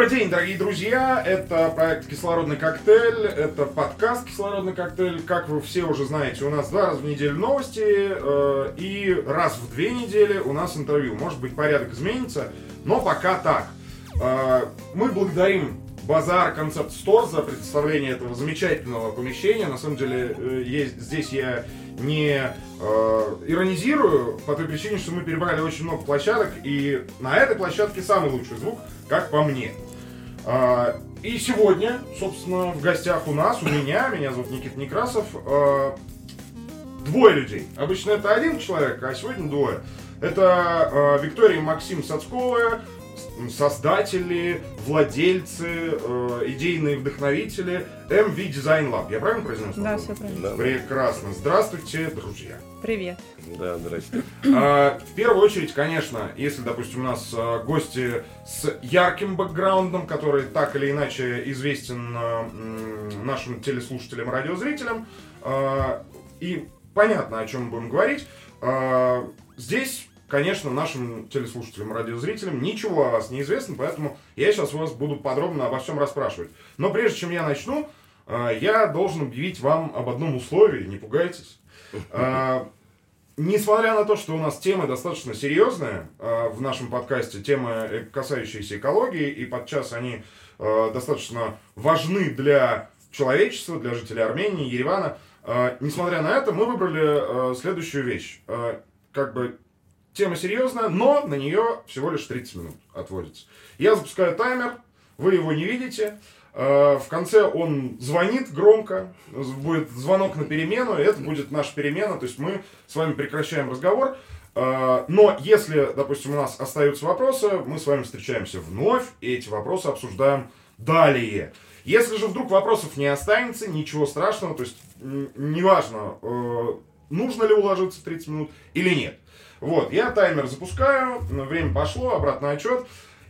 Добрый день, дорогие друзья! Это проект «Кислородный коктейль», это подкаст «Кислородный коктейль». Как вы все уже знаете, у нас два раза в неделю новости э, и раз в две недели у нас интервью. Может быть, порядок изменится, но пока так. Э, мы благодарим Базар Концепт Стор за представление этого замечательного помещения. На самом деле, э, есть, здесь я не э, иронизирую по той причине, что мы перебрали очень много площадок, и на этой площадке самый лучший звук, как по мне. Э, и сегодня, собственно, в гостях у нас, у меня, меня зовут Никита Некрасов, э, двое людей. Обычно это один человек, а сегодня двое. Это э, Виктория и Максим Сацковы, создатели, владельцы, э, идейные вдохновители MV Design Lab. Я правильно произнес? Да, все правильно. Да. Прекрасно. Здравствуйте, друзья. Привет. Да, здрасте. А, в первую очередь, конечно, если, допустим, у нас а, гости с ярким бэкграундом, который так или иначе известен а, м, нашим телеслушателям, радиозрителям, а, и понятно, о чем мы будем говорить, а, здесь конечно, нашим телеслушателям, радиозрителям ничего о вас не известно, поэтому я сейчас вас буду подробно обо всем расспрашивать. Но прежде чем я начну, э, я должен объявить вам об одном условии, не пугайтесь. Э, несмотря на то, что у нас темы достаточно серьезные э, в нашем подкасте, темы, касающиеся экологии, и подчас они достаточно важны для человечества, для жителей Армении, Еревана, несмотря на это, мы выбрали следующую вещь. Как бы Тема серьезная, но на нее всего лишь 30 минут отводится. Я запускаю таймер, вы его не видите. Э, в конце он звонит громко, будет звонок на перемену, и это будет наша перемена, то есть мы с вами прекращаем разговор. Э, но если, допустим, у нас остаются вопросы, мы с вами встречаемся вновь, и эти вопросы обсуждаем далее. Если же вдруг вопросов не останется, ничего страшного, то есть неважно, э, нужно ли уложиться 30 минут или нет. Вот, я таймер запускаю, время пошло, обратный отчет.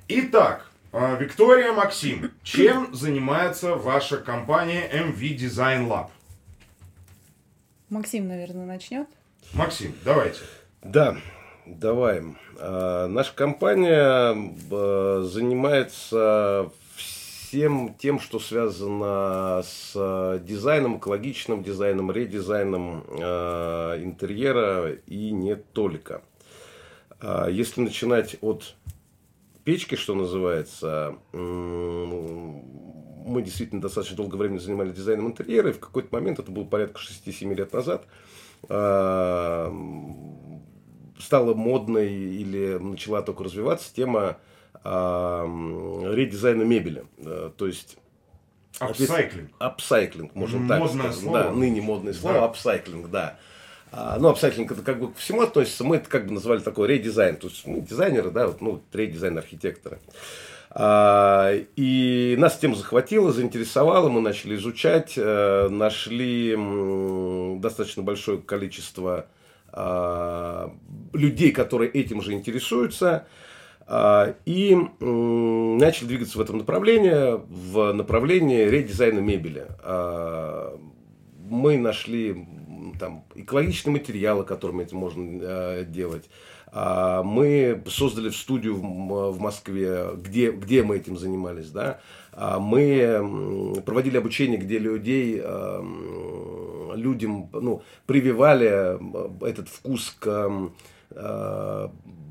Итак, а, Виктория Максим, чем занимается ваша компания MV Design Lab? Максим, наверное, начнет. Максим, давайте. Да, давай. А, наша компания а, занимается всем тем, что связано с э, дизайном, экологичным дизайном, редизайном э, интерьера и не только. Э, если начинать от печки, что называется, мы действительно достаточно долгое время занимались дизайном интерьера, и в какой-то момент, это было порядка 6-7 лет назад, э, стала модной или начала только развиваться тема редизайна мебели. Э, то есть Upcycling. Upcycling, можем так сказать. Слово. Да, ныне модное слово, upcycling, да. А, ну, upcycling это как бы к всему относится. Мы это как бы назвали такой редизайн. То есть мы дизайнеры, да, вот, ну, редизайн архитекторы. А, и нас тем захватило, заинтересовало, мы начали изучать, а, нашли достаточно большое количество а, людей, которые этим же интересуются. А, и начали двигаться в этом направлении, в направлении редизайна мебели. А, мы нашли там, экологичные материалы, которыми это можно а, делать. Мы создали студию в Москве, где, где мы этим занимались. Да? Мы проводили обучение, где людей, людям ну, прививали этот вкус к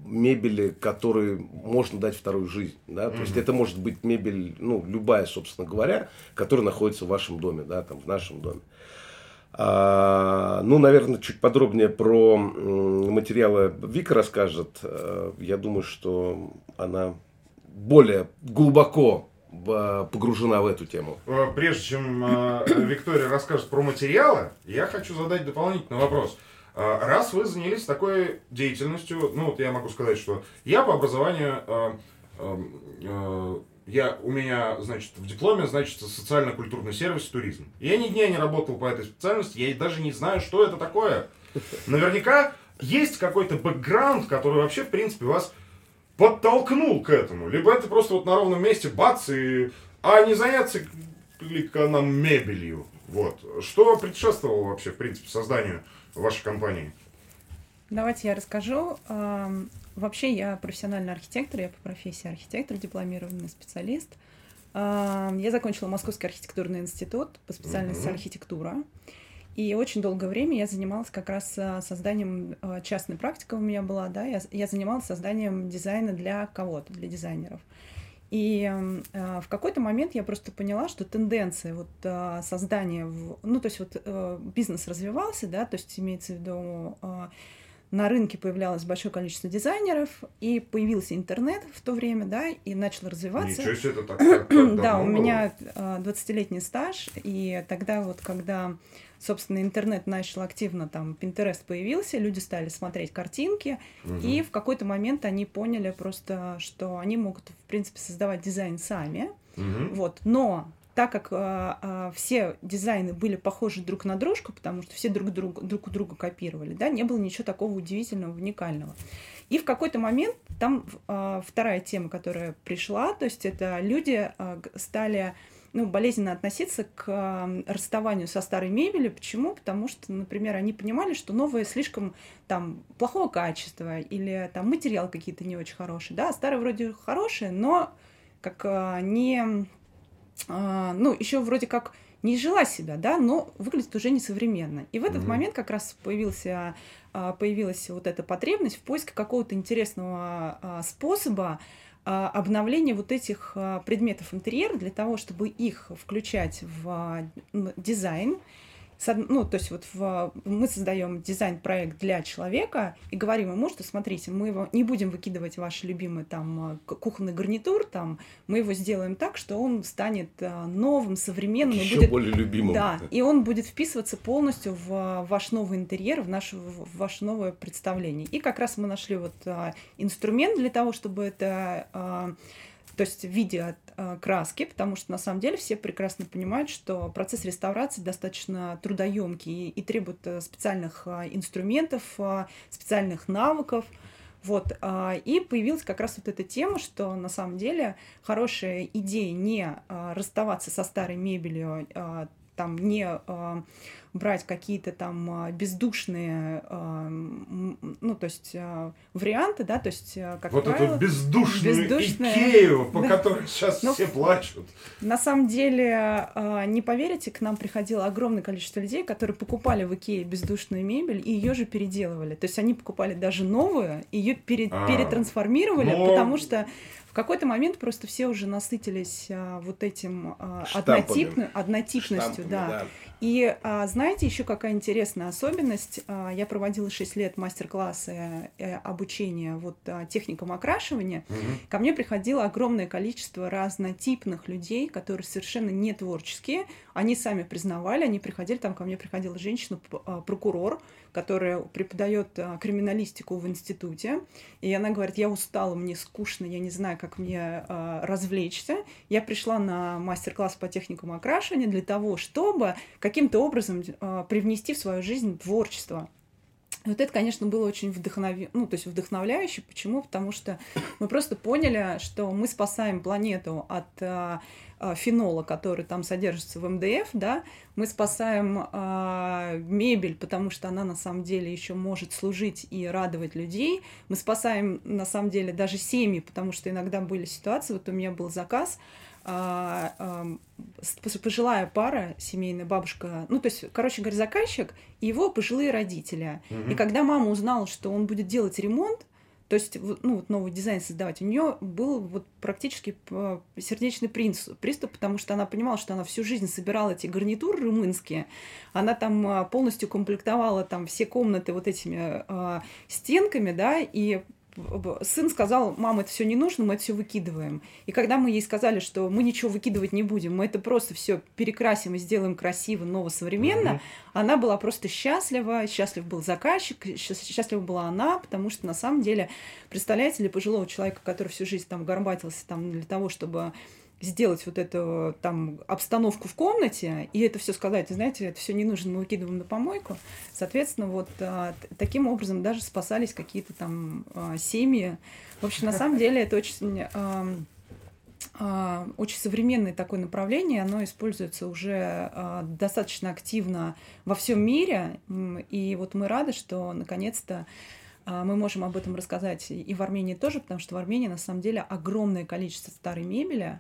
мебели, которой можно дать вторую жизнь. Да? Mm-hmm. То есть это может быть мебель, ну, любая, собственно говоря, которая находится в вашем доме, да, там, в нашем доме. А, ну, наверное, чуть подробнее про материалы Вика расскажет. А, я думаю, что она более глубоко погружена в эту тему. Э, прежде чем э, Виктория расскажет про материалы, я хочу задать дополнительный вопрос. А, раз вы занялись такой деятельностью, ну вот я могу сказать, что я по образованию, э, э, я, у меня, значит, в дипломе, значит, социально-культурный сервис туризм. Я ни дня не работал по этой специальности, я даже не знаю, что это такое. Наверняка есть какой-то бэкграунд, который вообще, в принципе, вас подтолкнул к этому. Либо это просто вот на ровном месте бац, и... а не заняться ли-ка нам мебелью. Вот. Что предшествовало вообще, в принципе, созданию вашей компании? Давайте я расскажу. вообще я профессиональный архитектор, я по профессии архитектор, дипломированный специалист. Я закончила Московский архитектурный институт по специальности mm-hmm. архитектура. И очень долгое время я занималась как раз а, созданием, а, частной практика у меня была, да, я, я занималась созданием дизайна для кого-то, для дизайнеров. И э, в какой-то момент я просто поняла, что тенденция вот э, создания, в, ну то есть вот э, бизнес развивался, да, то есть имеется в виду э, на рынке появлялось большое количество дизайнеров, и появился интернет в то время, да, и начал развиваться. Ничего себе, это так, так, так Да, у меня 20-летний стаж, и тогда вот, когда собственно, интернет начал активно, там, Pinterest появился, люди стали смотреть картинки, угу. и в какой-то момент они поняли просто, что они могут, в принципе, создавать дизайн сами, угу. вот, но так как э, э, все дизайны были похожи друг на дружку, потому что все друг, друг, друг у друга копировали, да, не было ничего такого удивительного, уникального. И в какой-то момент там э, вторая тема, которая пришла, то есть это люди э, стали ну, болезненно относиться к расставанию со старой мебелью. Почему? Потому что, например, они понимали, что новое слишком там плохого качества или там материал какие-то не очень хорошие. Да, старые вроде хорошие, но как а, не... А, ну, еще вроде как не жила себя, да, но выглядит уже несовременно. И в этот mm-hmm. момент как раз появился, а, появилась вот эта потребность в поиске какого-то интересного способа а, обновление вот этих предметов интерьера для того, чтобы их включать в дизайн, ну, то есть вот в, мы создаем дизайн-проект для человека и говорим ему, что смотрите, мы его не будем выкидывать ваш любимый там кухонный гарнитур, там, мы его сделаем так, что он станет новым, современным. Еще будет, более любимым. Да, и он будет вписываться полностью в ваш новый интерьер, в, наше, в ваше новое представление. И как раз мы нашли вот инструмент для того, чтобы это то есть в виде э, краски, потому что на самом деле все прекрасно понимают, что процесс реставрации достаточно трудоемкий и требует э, специальных э, инструментов, специальных навыков. Вот, и появилась как раз вот эта тема, что на самом деле хорошая идея не расставаться со старой мебелью, там не брать какие-то там а, бездушные, а, ну, то есть а, варианты, да, то есть, как Вот правило, эту бездушную бездушные... Икею, по да. которой сейчас Но, ну, все плачут. На самом деле, не поверите, к нам приходило огромное количество людей, которые покупали в Икее бездушную мебель и ее же переделывали. То есть они покупали даже новую, ее пере... а, перетрансформировали, но... потому что в какой-то момент просто все уже насытились а, вот этим а, однотипно, однотипностью, Штампами, да. да. И а, знаете, еще какая интересная особенность? А, я проводила 6 лет мастер-классы э, обучения вот, а, техникам окрашивания. Угу. Ко мне приходило огромное количество разнотипных людей, которые совершенно не творческие. Они сами признавали, они приходили, там ко мне приходила женщина-прокурор, которая преподает криминалистику в институте. И она говорит, я устала, мне скучно, я не знаю, как мне развлечься. Я пришла на мастер-класс по техникам окрашивания для того, чтобы каким-то образом э, привнести в свою жизнь творчество. Вот это, конечно, было очень вдохнов... ну, то есть вдохновляюще. Почему? Потому что мы просто поняли, что мы спасаем планету от фенола, который там содержится в МДФ, да, мы спасаем э, мебель, потому что она на самом деле еще может служить и радовать людей. Мы спасаем на самом деле даже семьи, потому что иногда были ситуации, вот у меня был заказ, а, а, пожилая пара, семейная бабушка, ну, то есть, короче говоря, заказчик и его пожилые родители. Угу. И когда мама узнала, что он будет делать ремонт, то есть, ну, вот новый дизайн создавать, у нее был вот практически сердечный приступ, приступ, потому что она понимала, что она всю жизнь собирала эти гарнитуры румынские, она там а, полностью комплектовала там все комнаты вот этими э, стенками, да, и сын сказал, мама, это все не нужно, мы это все выкидываем. И когда мы ей сказали, что мы ничего выкидывать не будем, мы это просто все перекрасим и сделаем красиво, новосовременно, mm-hmm. она была просто счастлива, счастлив был заказчик, счастлива была она, потому что на самом деле, представляете ли, пожилого человека, который всю жизнь там горбатился там для того, чтобы сделать вот эту там обстановку в комнате и это все сказать, знаете, это все не нужно, мы выкидываем на помойку. Соответственно, вот а, таким образом даже спасались какие-то там а, семьи. В общем, на самом деле это очень а, а, очень современное такое направление, оно используется уже а, достаточно активно во всем мире, и вот мы рады, что наконец-то а, мы можем об этом рассказать и в Армении тоже, потому что в Армении на самом деле огромное количество старой мебели,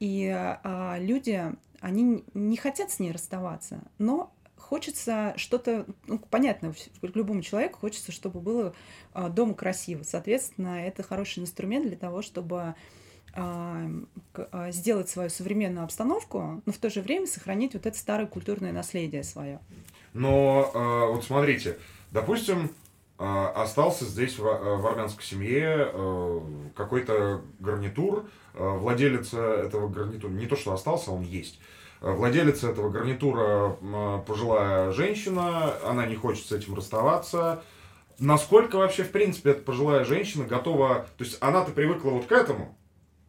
и а, люди, они не хотят с ней расставаться, но хочется что-то, ну, понятно, любому человеку хочется, чтобы было а, дома красиво. Соответственно, это хороший инструмент для того, чтобы сделать свою современную обстановку, но в то же время сохранить вот это старое культурное наследие свое. Но вот смотрите, допустим, а, остался здесь в, э, в армянской семье э, какой-то гарнитур, э, владелец этого гарнитура, не то что остался, он есть. Владелец этого гарнитура пожилая женщина, она не хочет с этим расставаться. Насколько вообще, в принципе, эта пожилая женщина готова... То есть она-то привыкла вот к этому,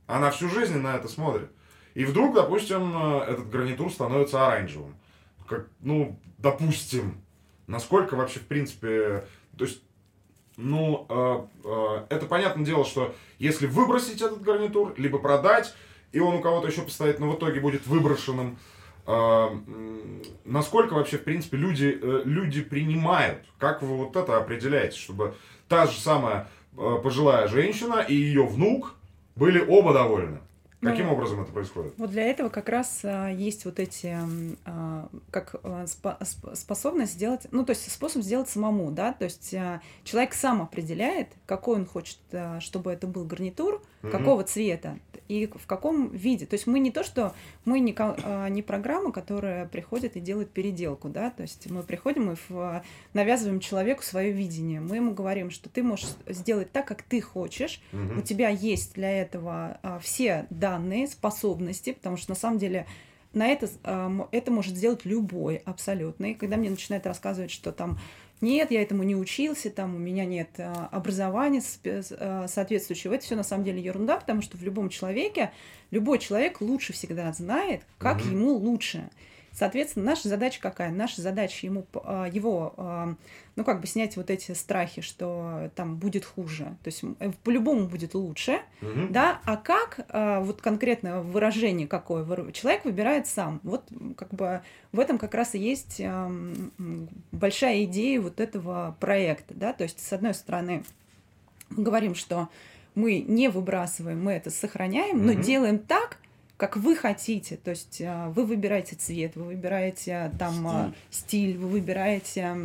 она всю жизнь на это смотрит. И вдруг, допустим, этот гарнитур становится оранжевым. Как, ну, допустим, насколько вообще, в принципе, то есть, ну, э, э, это понятное дело, что если выбросить этот гарнитур, либо продать, и он у кого-то еще постоит, но в итоге будет выброшенным, э, насколько вообще, в принципе, люди, э, люди принимают? Как вы вот это определяете, чтобы та же самая э, пожилая женщина и ее внук были оба довольны? Каким ну, образом это происходит? Вот для этого как раз а, есть вот эти, а, как а, спо способность сделать, ну, то есть способ сделать самому, да, то есть а, человек сам определяет, какой он хочет, а, чтобы это был гарнитур, угу. какого цвета и в каком виде. То есть мы не то, что мы не, а, не программа, которая приходит и делает переделку, да, то есть мы приходим и в, навязываем человеку свое видение. Мы ему говорим, что ты можешь сделать так, как ты хочешь, угу. у тебя есть для этого а, все данные, способности, потому что на самом деле на это, это может сделать любой абсолютно. И когда мне начинают рассказывать, что там нет, я этому не учился, там у меня нет а, образования а, соответствующего. Это все на самом деле ерунда, потому что в любом человеке, любой человек лучше всегда знает, как угу. ему лучше. Соответственно, наша задача какая? Наша задача ему, а, его, а, ну, как бы снять вот эти страхи, что там будет хуже. То есть э, по-любому будет лучше, угу. да, а как, а, вот конкретно выражение какое, человек выбирает сам. Вот как бы в этом как раз и есть большая идея вот этого проекта, да, то есть с одной стороны мы говорим, что мы не выбрасываем, мы это сохраняем, но делаем так, как вы хотите. То есть а, вы выбираете цвет, вы выбираете а, там а, стиль, стиль вы выбираете,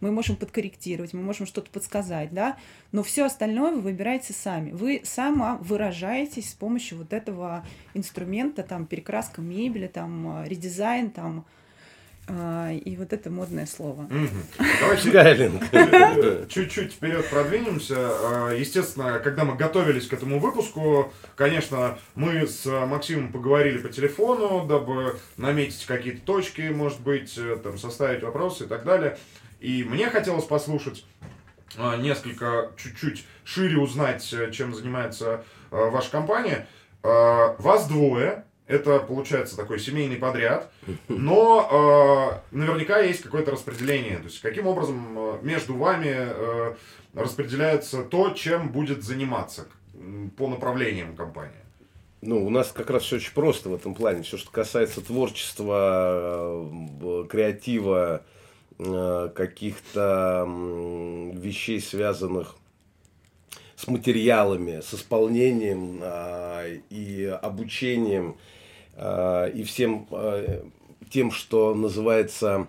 мы можем подкорректировать, мы можем что-то подсказать, да, но все остальное вы выбираете сами. Вы сама выражаетесь с помощью вот этого инструмента, там, перекраска мебели, там, редизайн, там, а, и вот это модное слово. Давайте чуть-чуть вперед продвинемся. А, естественно, когда мы готовились к этому выпуску, конечно, мы с Максимом поговорили по телефону, дабы наметить какие-то точки, может быть, э, там, составить вопросы и так далее. И мне хотелось послушать а, несколько, чуть-чуть шире узнать, э, чем занимается ваша компания. Вас двое, это получается такой семейный подряд, но э, наверняка есть какое-то распределение. То есть каким образом э, между вами э, распределяется то, чем будет заниматься по направлениям компания? Ну, у нас как раз все очень просто в этом плане. Все, что касается творчества, э, креатива, э, каких-то вещей, связанных с материалами, с исполнением а, и обучением и всем э, тем, что называется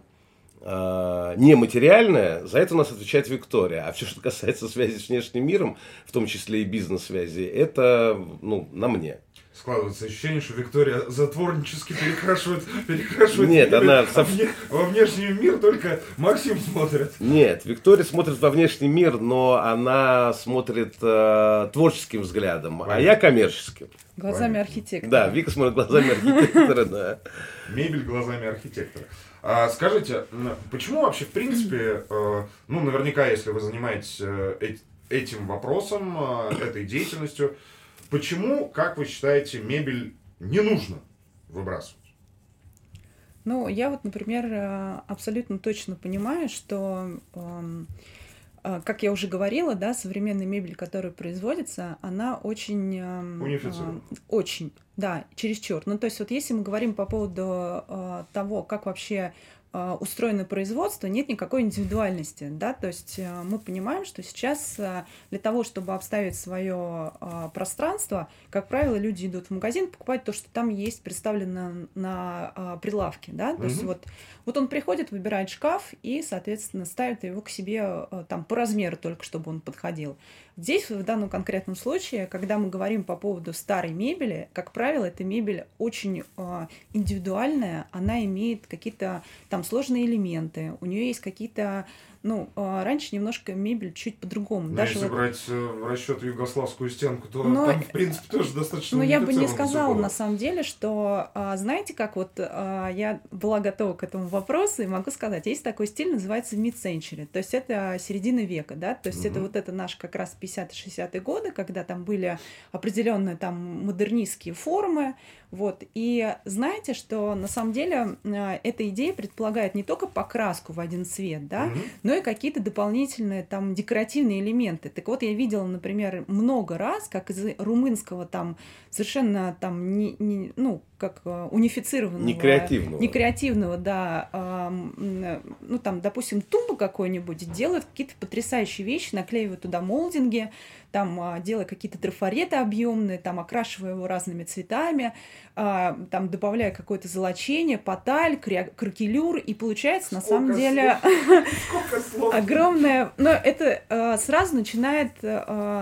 э, нематериальное, за это у нас отвечает Виктория. А все, что касается связи с внешним миром, в том числе и бизнес-связи, это ну, на мне складывается ощущение, что Виктория затворнически перекрашивает, перекрашивает Нет, она а вне, во внешний мир только Максим смотрит. Нет, Виктория смотрит во внешний мир, но она смотрит э, творческим взглядом, Понятно. а я коммерческим. Глазами Понятно. архитектора. Да, Вика смотрит глазами архитектора, да. Мебель глазами архитектора. А, скажите, почему вообще, в принципе, э, ну, наверняка, если вы занимаетесь э, этим вопросом, э, этой деятельностью, Почему, как вы считаете, мебель не нужно выбрасывать? Ну, я вот, например, э, абсолютно точно понимаю, что, эм, э, как я уже говорила, да, современная мебель, которая производится, она очень... Эм, Унифицирована. Э, очень, да, чересчур. Ну, то есть вот если мы говорим по поводу того, как вообще устроено производство, нет никакой индивидуальности, да, то есть э, мы понимаем, что сейчас э, для того, чтобы обставить свое э, пространство, как правило, люди идут в магазин, покупать то, что там есть представлено на э, прилавке, да, то mm-hmm. есть вот, вот он приходит, выбирает шкаф и, соответственно, ставит его к себе э, там по размеру только, чтобы он подходил. Здесь, в данном конкретном случае, когда мы говорим по поводу старой мебели, как правило, эта мебель очень индивидуальная, она имеет какие-то там сложные элементы, у нее есть какие-то ну, а, раньше немножко мебель чуть по-другому. Но Даже если вот... брать э, в расчет югославскую стенку, то но... там, в принципе, тоже достаточно Ну, я бы не сказала, на самом деле, что, а, знаете, как вот а, я была готова к этому вопросу, и могу сказать, есть такой стиль, называется mid-century, то есть это середина века, да, то есть mm-hmm. это вот это наш как раз 50-60-е годы, когда там были определенные там модернистские формы, вот. И знаете, что на самом деле э, эта идея предполагает не только покраску в один цвет, да, угу. но и какие-то дополнительные там декоративные элементы. Так вот, я видела, например, много раз, как из румынского там совершенно там не, не ну как э, унифицированного. Некреативного. Некреативного да. Э, ну там допустим тумбу какой-нибудь делают какие-то потрясающие вещи наклеивают туда молдинги там а, делая какие-то трафареты объемные, там окрашивая его разными цветами, а, там добавляя какое-то золочение, поталь, кракелюр, и получается на самом деле огромное... Но это а, сразу начинает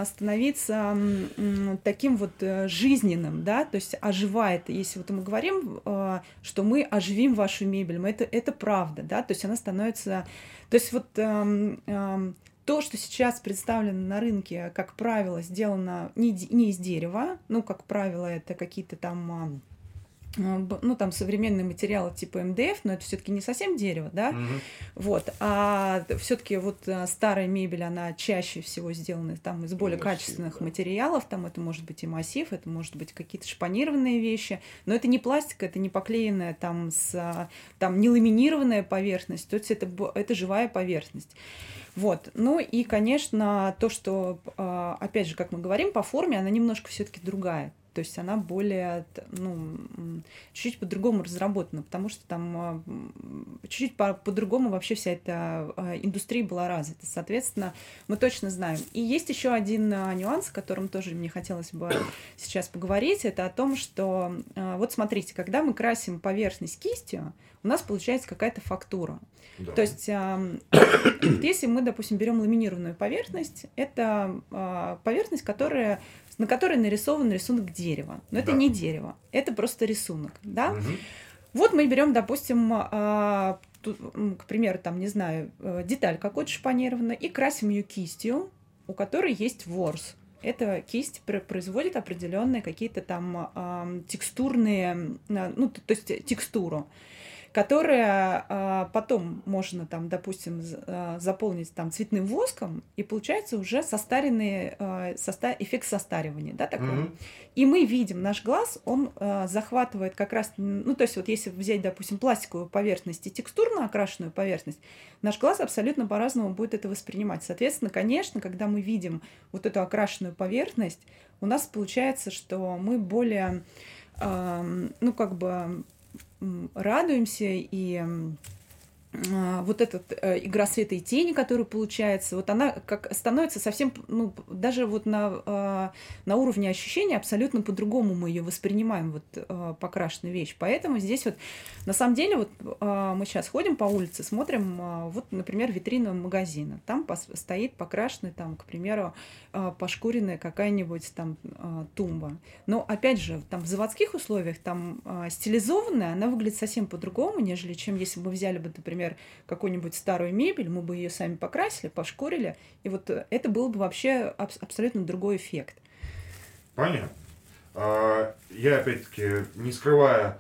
становиться таким вот э, жизненным, да, то есть оживает. Если вот мы говорим, что мы оживим вашу мебель, мы это, это правда, да, то есть она становится... То есть вот эм, эм, то, что сейчас представлено на рынке, как правило, сделано не, не из дерева, ну, как правило, это какие-то там а, ну, там современные материалы типа МДФ, но это все-таки не совсем дерево, да, угу. вот, а все-таки вот а, старая мебель, она чаще всего сделана там из более массив, качественных да. материалов, там это может быть и массив, это может быть какие-то шпанированные вещи, но это не пластик, это не поклеенная там с, там не ламинированная поверхность, то есть это, это живая поверхность. Вот. Ну и, конечно, то, что, а, опять же, как мы говорим, по форме она немножко все-таки другая. То есть она более, ну, чуть-чуть по-другому разработана, потому что там а, чуть-чуть по-другому вообще вся эта а, индустрия была развита. Соответственно, мы точно знаем. И есть еще один нюанс, о котором тоже мне хотелось бы сейчас поговорить. Это о том, что, вот смотрите, когда мы красим поверхность кистью, у нас получается какая-то фактура. Да. То есть, если мы, допустим, берем ламинированную поверхность, это а, поверхность, которая, на которой нарисован рисунок дерева. Но это да. не дерево, это просто рисунок. Да? Угу. Вот мы берем, допустим, а, к примеру, там, не знаю, э, деталь какой-то шпанированную и красим ее кистью, у которой есть ворс. Эта кисть производит определенные какие-то там э, текстурные, ну, то есть текстуру которое а, потом можно там, допустим, а, заполнить там цветным воском, и получается уже состаренный а, соста эффект состаривания, да, такой. Mm-hmm. И мы видим, наш глаз, он захватывает как раз, ну, то есть вот если взять, допустим, пластиковую поверхность и текстурно окрашенную поверхность, наш глаз абсолютно по-разному будет это воспринимать. Соответственно, конечно, когда мы видим вот эту окрашенную поверхность, у нас получается, что мы более, ну, как бы радуемся и вот эта э, игра света и тени, которая получается, вот она как становится совсем, ну, даже вот на, а, на уровне ощущения абсолютно по-другому мы ее воспринимаем, вот а, покрашенную вещь. Поэтому здесь вот, на самом деле, вот мы сейчас ходим по улице, смотрим, вот, например, витрину магазина. Там стоит покрашенная, там, к примеру, пошкуренная какая-нибудь там тумба. Но, опять же, там в заводских условиях, там стилизованная, она выглядит совсем по-другому, нежели чем если бы взяли бы, например, например, какую-нибудь старую мебель, мы бы ее сами покрасили, пошкурили, и вот это был бы вообще аб- абсолютно другой эффект. Понятно. А, я, опять-таки, не скрывая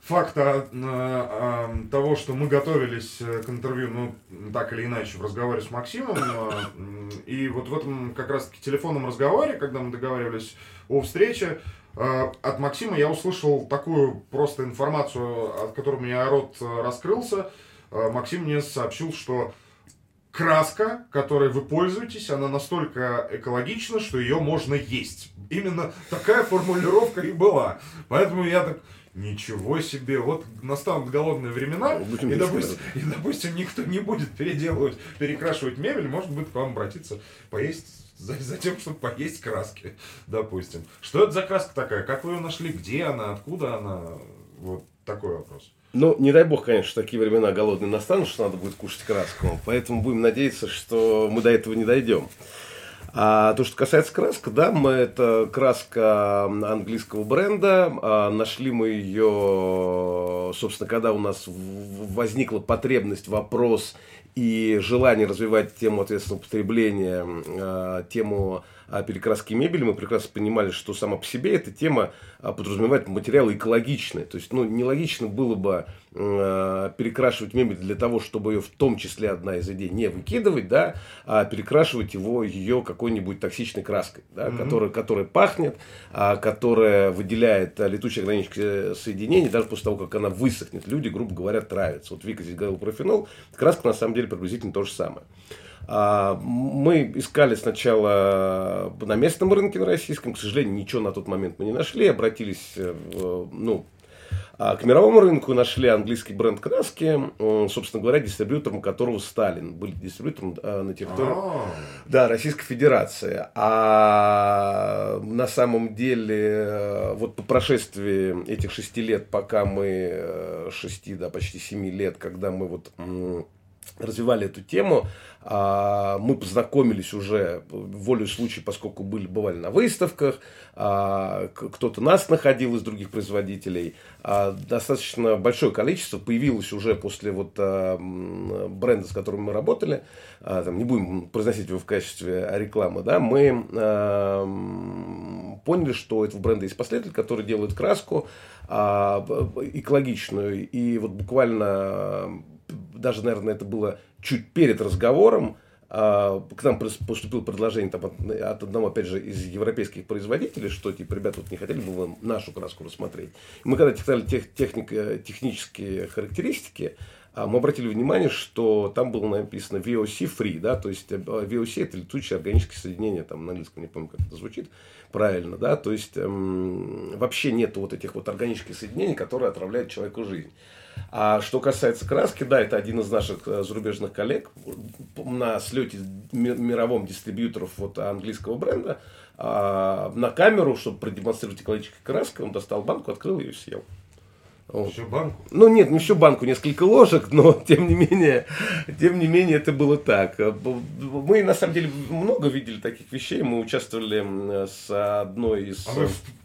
факта а, того, что мы готовились э, к интервью, ну, так или иначе, в разговоре с Максимом, и вот в этом как раз-таки телефонном разговоре, когда мы договаривались о встрече, от Максима я услышал такую просто информацию, от которой у меня рот э, раскрылся – Э, Максим мне сообщил, что краска, которой вы пользуетесь, она настолько экологична, что ее можно есть. Именно такая формулировка и была. Поэтому я так, Ничего себе, вот настанут голодные времена, и допустим, и, допустим, никто не будет переделывать, перекрашивать мебель, может быть, к вам обратиться поесть за, за тем, чтобы поесть краски, допустим. Что это за краска такая? Как вы ее нашли? Где она? Откуда она? Вот такой вопрос. Ну, не дай бог, конечно, такие времена голодные настанут, что надо будет кушать краску. Поэтому будем надеяться, что мы до этого не дойдем. А то, что касается краска, да, мы это краска английского бренда. А, нашли мы ее, собственно, когда у нас возникла потребность, вопрос и желание развивать тему ответственного потребления, а, тему перекраски мебели, мы прекрасно понимали, что сама по себе эта тема а, подразумевает материалы экологичные. То есть, ну, нелогично было бы э, перекрашивать мебель для того, чтобы ее в том числе одна из идей не выкидывать, да, а перекрашивать его ее какой-нибудь токсичной краской, да, mm-hmm. которая, которая пахнет, а, которая выделяет а, летучие органические соединения, даже после того, как она высохнет. Люди, грубо говоря, травятся. Вот Вика здесь говорил про фенол, краска на самом деле приблизительно то же самое. А, мы искали сначала на местном рынке, на российском. К сожалению, ничего на тот момент мы не нашли. Обратились э, ну, а к мировому рынку нашли английский бренд краски, собственно говоря, дистрибьютором которого Сталин был дистрибьютором э, на территории а. да, Российской Федерации. А на самом деле, э, вот по прошествии этих шести лет, пока мы, шести, да, почти семи лет, когда мы вот развивали эту тему, а, мы познакомились уже волю случая, поскольку были, бывали на выставках, а, кто-то нас находил из других производителей. А, достаточно большое количество появилось уже после вот бренда, с которым мы работали. Там, не будем произносить его в качестве рекламы. Да, мы поняли, что этого бренда есть последователь, который делает краску экологичную. И вот буквально даже, наверное, это было чуть перед разговором, а, к нам поступило предложение там, от одного, опять же, из европейских производителей, что, типа, ребята, вот не хотели бы вы нашу краску рассмотреть. Мы когда читали тех, техник, технические характеристики, а, мы обратили внимание, что там было написано VOC free, да, то есть э, VOC это летучие органические соединения, там на английском не помню, как это звучит правильно, да, то есть эм, вообще нет вот этих вот органических соединений, которые отравляют человеку жизнь. А что касается краски, да, это один из наших э, зарубежных коллег на слете мировом дистрибьюторов вот английского бренда а, на камеру, чтобы продемонстрировать экологическую краску, он достал банку, открыл ее и съел. Вот. Всю банку? Ну нет, не всю банку, несколько ложек, но тем не менее, тем не менее это было так. Мы на самом деле много видели таких вещей. Мы участвовали с одной из. А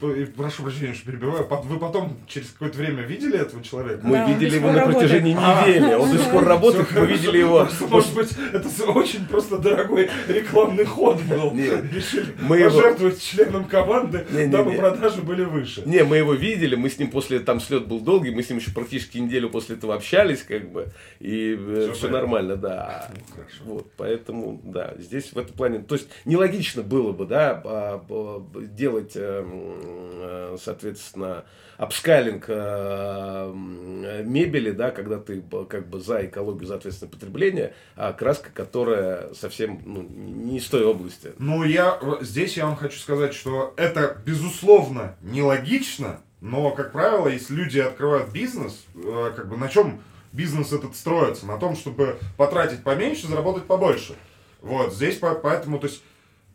вы, прошу прощения, что перебиваю. Вы потом через какое-то время видели этого человека? Мы да, видели его на протяжении работает. недели. Он до сих пор работает. Мы видели его. Может быть, это очень просто дорогой рекламный ход был. Решили пожертвовать членом команды, дабы продажи были выше. Не, мы его видели. Мы с ним после там слет был долгий, мы с ним еще практически неделю после этого общались, как бы, и э, все, все нормально, да. Ну, вот, поэтому, да, здесь в этом плане, то есть нелогично было бы, да, а, делать, э, э, соответственно, апскайлинг мебели, да, когда ты как бы за экологию, за ответственное потребление, а краска, которая совсем ну, не из той области. Ну, я здесь я вам хочу сказать, что это, безусловно, нелогично, но, как правило, если люди открывают бизнес, э, как бы на чем бизнес этот строится? На том, чтобы потратить поменьше, заработать побольше. Вот, здесь поэтому, то есть,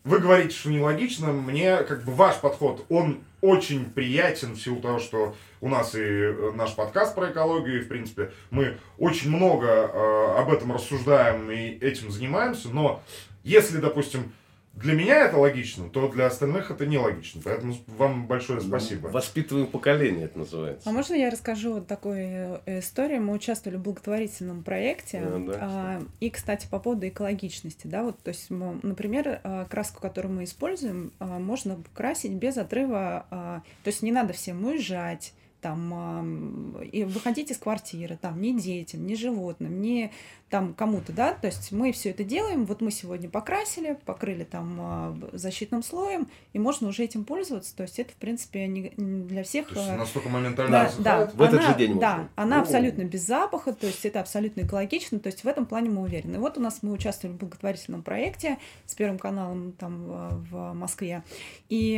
вы говорите, что нелогично, мне как бы ваш подход, он очень приятен в силу того, что у нас и э, наш подкаст про экологию, и, в принципе, мы очень много э, об этом рассуждаем и этим занимаемся, но если, допустим, для меня это логично, то для остальных это нелогично. Поэтому вам большое спасибо. Воспитываем поколение, это называется. А можно я расскажу вот такую э, историю? Мы участвовали в благотворительном проекте. А, да. а, и, кстати, по поводу экологичности, да, вот, то есть, мы, например, а, краску, которую мы используем, а, можно красить без отрыва, то есть не надо всем уезжать, там, и выходить из квартиры, там, ни детям, ни животным, ни там кому-то, да, то есть мы все это делаем, вот мы сегодня покрасили, покрыли там а, защитным слоем, и можно уже этим пользоваться, то есть это, в принципе, не, для всех... То есть э, настолько моментально да, да, в этот она, же день Да, можно. она О. абсолютно без запаха, то есть это абсолютно экологично, то есть в этом плане мы уверены. И вот у нас мы участвовали в благотворительном проекте с Первым каналом там э, в Москве, и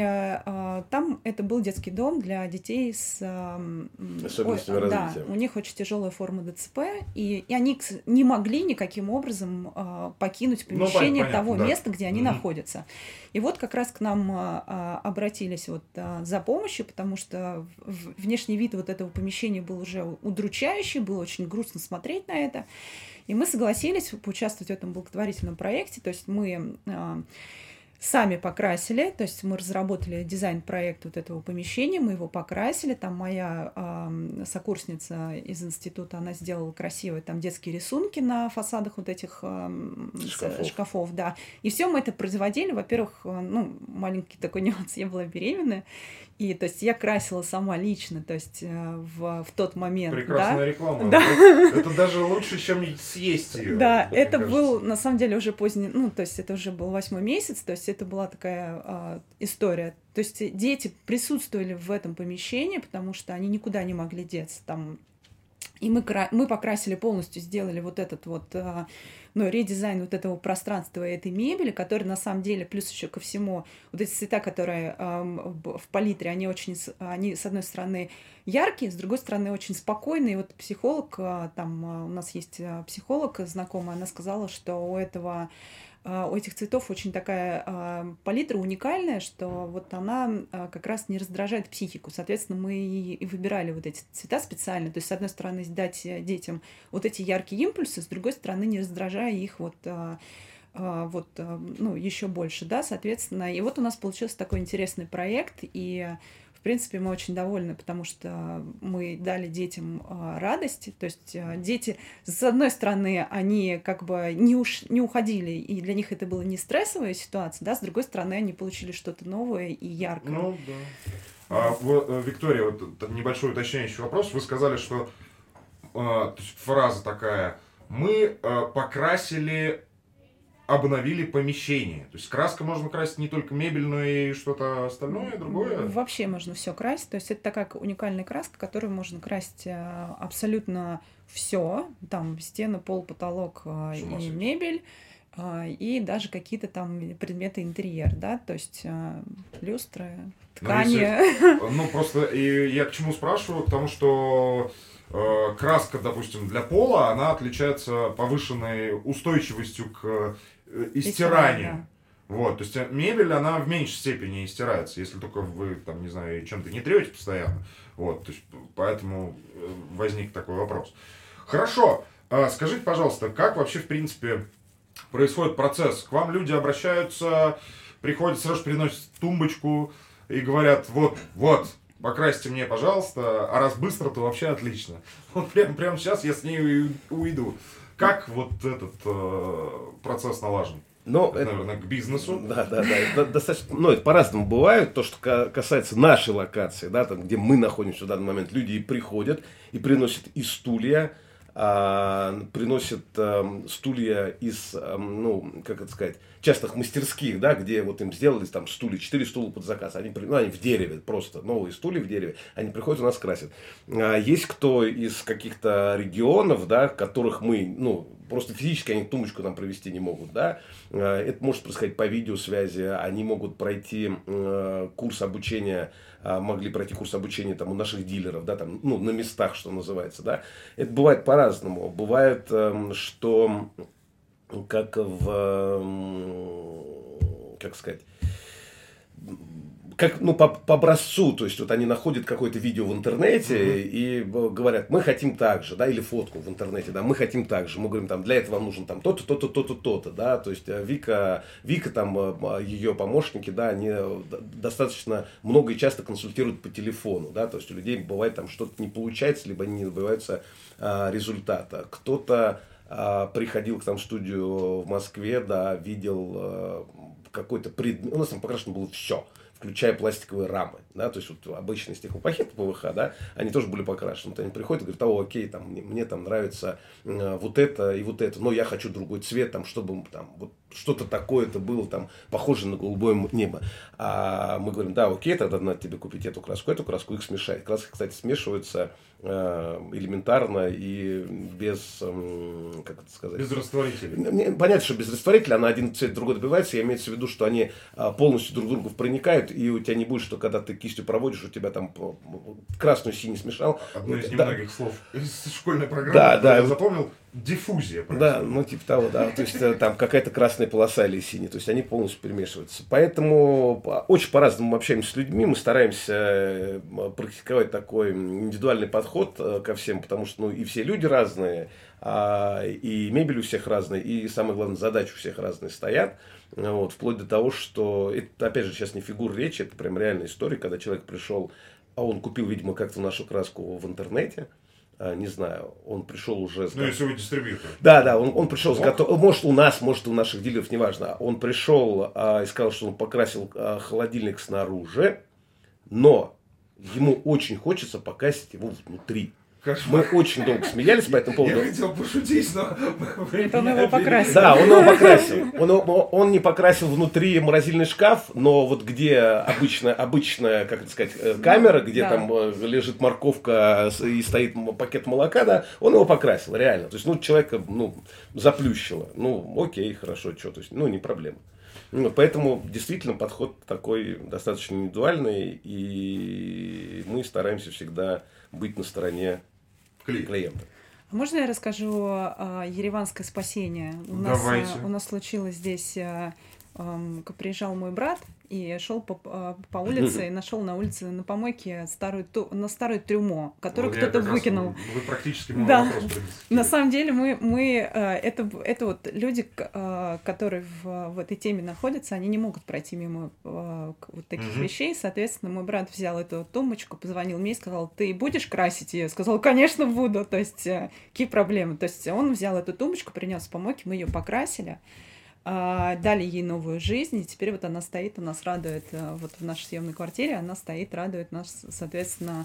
там это был детский дом для детей с... э, Особенностями да, развития. у них очень тяжелая форма ДЦП, и, и они не могли никаким образом э, покинуть Ну, помещение понятно, того да. места, где они Мгм. находятся. И вот как раз к нам а, обратились вот а, за помощью, потому что внешний вид вот этого помещения был уже удручающий, было очень грустно смотреть на это. И мы согласились поучаствовать в этом благотворительном проекте. То есть мы а, сами покрасили, то есть мы разработали дизайн-проект вот этого помещения, мы его покрасили, там моя ам, сокурсница из института, она сделала красивые там детские рисунки на фасадах вот этих с- Шкафов. шкафов, да. И все мы это производили, во-первых, э, ну, маленький такой нюанс, я была беременная, и то есть я красила сама лично, то есть э, в, в тот момент, Прекрасная да. реклама. Да. Это, это даже лучше, чем съесть ее. Да, это был на самом деле уже поздний, ну, то есть это уже был восьмой месяц, то есть это была такая а, история. То есть дети присутствовали в этом помещении, потому что они никуда не могли деться. Там и мы, мы покрасили полностью, сделали вот этот вот, а, ну, редизайн вот этого пространства и этой мебели, который на самом деле, плюс еще ко всему, вот эти цвета, которые б- в палитре, они очень, они, с одной стороны, яркие, с другой стороны, очень спокойные. Вот психолог, а, там а, у нас есть психолог знакомая, она сказала, что у этого у этих цветов очень такая а, палитра уникальная, что вот она а, как раз не раздражает психику. Соответственно, мы и, выбирали вот эти цвета специально. То есть, с одной стороны, дать детям вот эти яркие импульсы, с другой стороны, не раздражая их вот а, а, вот, а, ну, еще больше, да, соответственно. И вот у нас получился такой интересный проект, и принципе, мы очень довольны, потому что мы дали детям а, радость. То есть а, дети, с одной стороны, они как бы не, уш... не уходили, и для них это была не стрессовая ситуация, да, с другой стороны, они получили что-то новое и яркое. Ну, да. А, вот, э, Виктория, вот небольшой уточняющий вопрос. Вы сказали, что э, фраза такая, мы э, покрасили, обновили помещение. То есть краска можно красить не только мебель, но и что-то остальное, другое. Вообще можно все красить. То есть это такая уникальная краска, которую можно красить э, абсолютно все. Там стены, пол, потолок э, и мебель. э, И даже какие-то там предметы интерьер, да, то есть люстры, Ну, ткани. Ну, просто и я к чему спрашиваю? К тому, что краска, допустим, для пола, она отличается повышенной устойчивостью к э, истиранию. Вот, то есть э, мебель, она в меньшей степени стирается, если только вы, там, не знаю, чем-то не трете постоянно. Вот, то есть, поэтому э, возник такой вопрос. Хорошо, а скажите, пожалуйста, как вообще, в принципе, происходит процесс? К вам люди обращаются, приходят, сразу же приносят тумбочку и говорят, вот, вот, покрасьте мне, пожалуйста, а раз быстро, то вообще отлично. Вот прямо, прямо сейчас я с ней уйду. Как вот этот э, процесс налажен? Но Это, это- наверное, к бизнесу. Да, да, да. Достаточно, ну, это по-разному бывает. То, что ка- касается нашей локации, да, там, где мы находимся в данный момент, люди и приходят и приносят и стулья, а, приносят эм, стулья из, эм, ну, как это сказать, частных мастерских, да, где вот им сделали там стулья, 4 стула под заказ, они, ну, они в дереве, просто новые стулья в дереве, они приходят у нас красят. А, есть кто из каких-то регионов, да, которых мы, ну, просто физически они тумбочку нам провести не могут, да, Э, это может происходить по видеосвязи, они могут пройти э, курс обучения, э, могли пройти курс обучения там у наших дилеров, да, там, ну, на местах, что называется, да. Это бывает по-разному. Бывает, эм, что как в, эм, как сказать, как, ну, по, по образцу, то есть вот они находят какое-то видео в интернете и б- говорят, мы хотим так же, да, или фотку в интернете, да, мы хотим так же, мы говорим, там, для этого вам нужно там то-то, то-то, то-то, то-то, да, то есть э, Вика, Вика там, э, ее помощники, да, они э, достаточно много и часто консультируют по телефону, да, то есть у людей бывает там что-то не получается, либо не добиваются а, результата. Кто-то а, приходил к нам в студию в Москве, да, видел э, какой-то предмет, у нас там покрашено было все, включая пластиковые рамы, да, то есть вот обычные стеклопакеты ПВХ, да, они тоже были покрашены. Вот они приходят и говорят, о, окей, там, мне, мне там нравится э, вот это и вот это, но я хочу другой цвет, там, чтобы там вот что-то такое-то было там похоже на голубое небо. А мы говорим, да, окей, тогда надо тебе купить эту краску, эту краску, их смешать. Краски, кстати, смешиваются элементарно и без, э, как это сказать? Без растворителя. Понятно, что без растворителя она один цвет другой добивается. Я имею в виду, что они а, полностью друг другу проникают, и у тебя не будет, что когда ты кистью проводишь, у тебя там красную синий смешал. Одно из немногих да. слов из школьной программы, да, да. я запомнил, диффузия. Да, ну типа того, да. То есть э, там какая-то красная полоса или синяя. То есть они полностью перемешиваются. Поэтому очень по-разному мы общаемся с людьми. Мы стараемся э, практиковать такой индивидуальный подход э, ко всем, потому что ну и все люди разные, а, и мебель у всех разная, и самое главное, задачи у всех разные стоят. Вот, вплоть до того, что это, опять же, сейчас не фигур речи, это прям реальная история, когда человек пришел, а он купил, видимо, как-то нашу краску в интернете, а, не знаю, он пришел уже... С... Ну, если вы дистрибьютор. Да, да, он, он пришел с готов... Может, у нас, может, у наших дилеров, неважно. Он пришел а, и сказал, что он покрасил а, холодильник снаружи, но ему очень хочется покрасить его внутри. Кошмар. Мы очень долго смеялись по этому поводу. Я хотел пошутить, но Это он его покрасил. Да, он его покрасил. Он, он не покрасил внутри морозильный шкаф, но вот где обычная, обычная как это сказать, э, камера, где да. там э, лежит морковка и стоит пакет молока, да, он его покрасил, реально. То есть, ну, человека, ну, заплющило. Ну, окей, хорошо, что, то есть, ну, не проблема. Ну, поэтому действительно подход такой достаточно индивидуальный, и мы стараемся всегда быть на стороне клиента. А можно я расскажу о ереванское спасение? У нас, Давайте. у нас случилось здесь, э, приезжал мой брат, и шел по, а, по улице и нашел на улице на помойке старую на старую трюмо, которую вот кто-то выкинул. Вы практически да. На самом деле мы мы а, это это вот люди, а, которые в, в этой теме находятся, они не могут пройти мимо вот таких угу. вещей. Соответственно, мой брат взял эту тумбочку, позвонил мне и сказал: "Ты будешь красить ее?" Сказал: "Конечно буду". То есть э, какие проблемы? То есть он взял эту тумбочку, принес помойки, мы ее покрасили. А, дали ей новую жизнь, и теперь вот она стоит, у нас радует, э, вот в нашей съемной квартире, она стоит, радует нас, соответственно,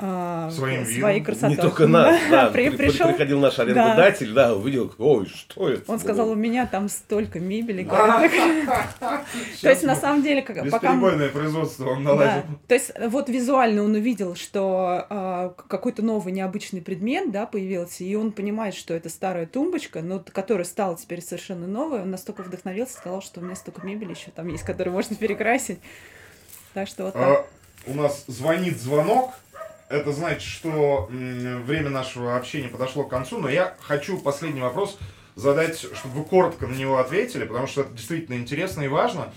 а, своим своей красотой. Не только нас, да, При, пришел, приходил наш арендодатель, да. да, увидел, ой, что это? Он сказал, у меня там столько мебели. То есть, на самом деле, пока... Бесперебойное производство он наладил. То есть, вот визуально он увидел, что а, какой-то новый необычный предмет, да, появился, и он понимает, что это старая тумбочка, но которая стала теперь совершенно новая, он настолько вдохновился, сказал, что у меня столько мебели еще там есть, которую можно перекрасить. Так что вот а, так. У нас звонит звонок, это значит, что время нашего общения подошло к концу, но я хочу последний вопрос задать, чтобы вы коротко на него ответили, потому что это действительно интересно и важно.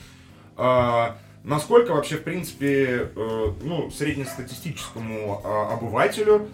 А, насколько вообще, в принципе, э, ну, среднестатистическому а, обывателю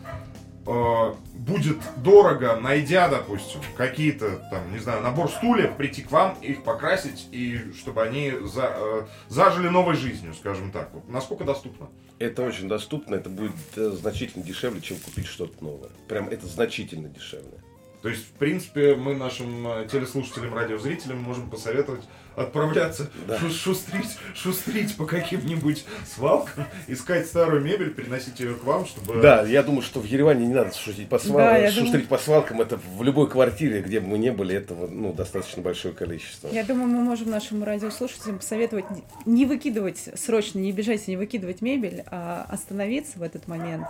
будет дорого, найдя, допустим, какие-то, там, не знаю, набор стульев, прийти к вам, их покрасить, и чтобы они за, э, зажили новой жизнью, скажем так. Вот, насколько доступно? Это очень доступно, это будет э, значительно дешевле, чем купить что-то новое. Прям это значительно дешевле. То есть, в принципе, мы нашим э, телеслушателям, радиозрителям можем посоветовать отправляться, да. шустрить, шустрить по каким-нибудь свалкам, искать старую мебель, переносить ее к вам, чтобы... Да, я думаю, что в Ереване не надо шустрить по, свал... да, шустрить думаю... по свалкам. Это в любой квартире, где бы мы не были, этого ну, достаточно большое количество. Я думаю, мы можем нашим радиослушателям посоветовать не выкидывать срочно, не бежать, не выкидывать мебель, а остановиться в этот момент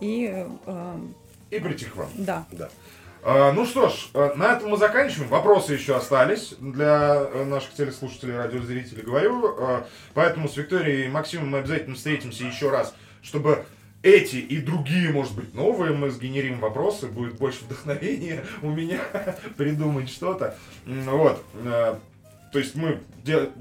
и... Э, и прийти к вам. Да. да. А, ну что ж, э, на этом мы заканчиваем. Вопросы еще остались для э, наших телеслушателей, радиозрителей, говорю. А, поэтому с Викторией и Максимом мы обязательно встретимся еще раз, чтобы эти и другие, может быть, новые мы сгенерим вопросы, будет больше вдохновения у меня придумать что-то. Вот. Э, то есть мы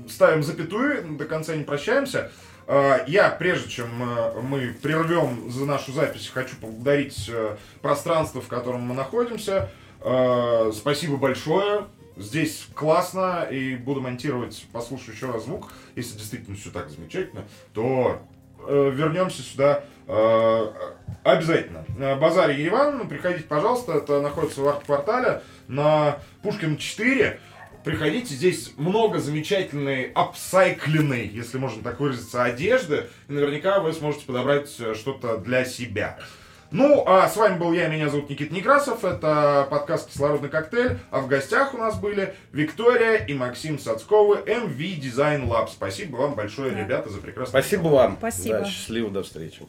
ставим запятую, до конца не прощаемся. А, я, прежде чем э, мы прервем за нашу запись, хочу поблагодарить э, пространство, в котором мы находимся. А, спасибо большое. Здесь классно, и буду монтировать, послушаю еще раз звук. Если действительно все так замечательно, то э, вернемся сюда обязательно. Базар Ереван, приходите, пожалуйста, это находится в арт-квартале на Пушкин 4. Приходите, здесь много замечательной апсайкленной, если можно так выразиться, одежды. И наверняка вы сможете подобрать э, что-то для себя. Ну, а с вами был я, меня зовут Никита Некрасов, это подкаст «Кислородный коктейль», а в гостях у нас были Виктория и Максим Сацковы, MV Design Lab. Спасибо вам большое, Да. ребята, за прекрасное Спасибо вам. Спасибо. Да, счастливо, до встречи.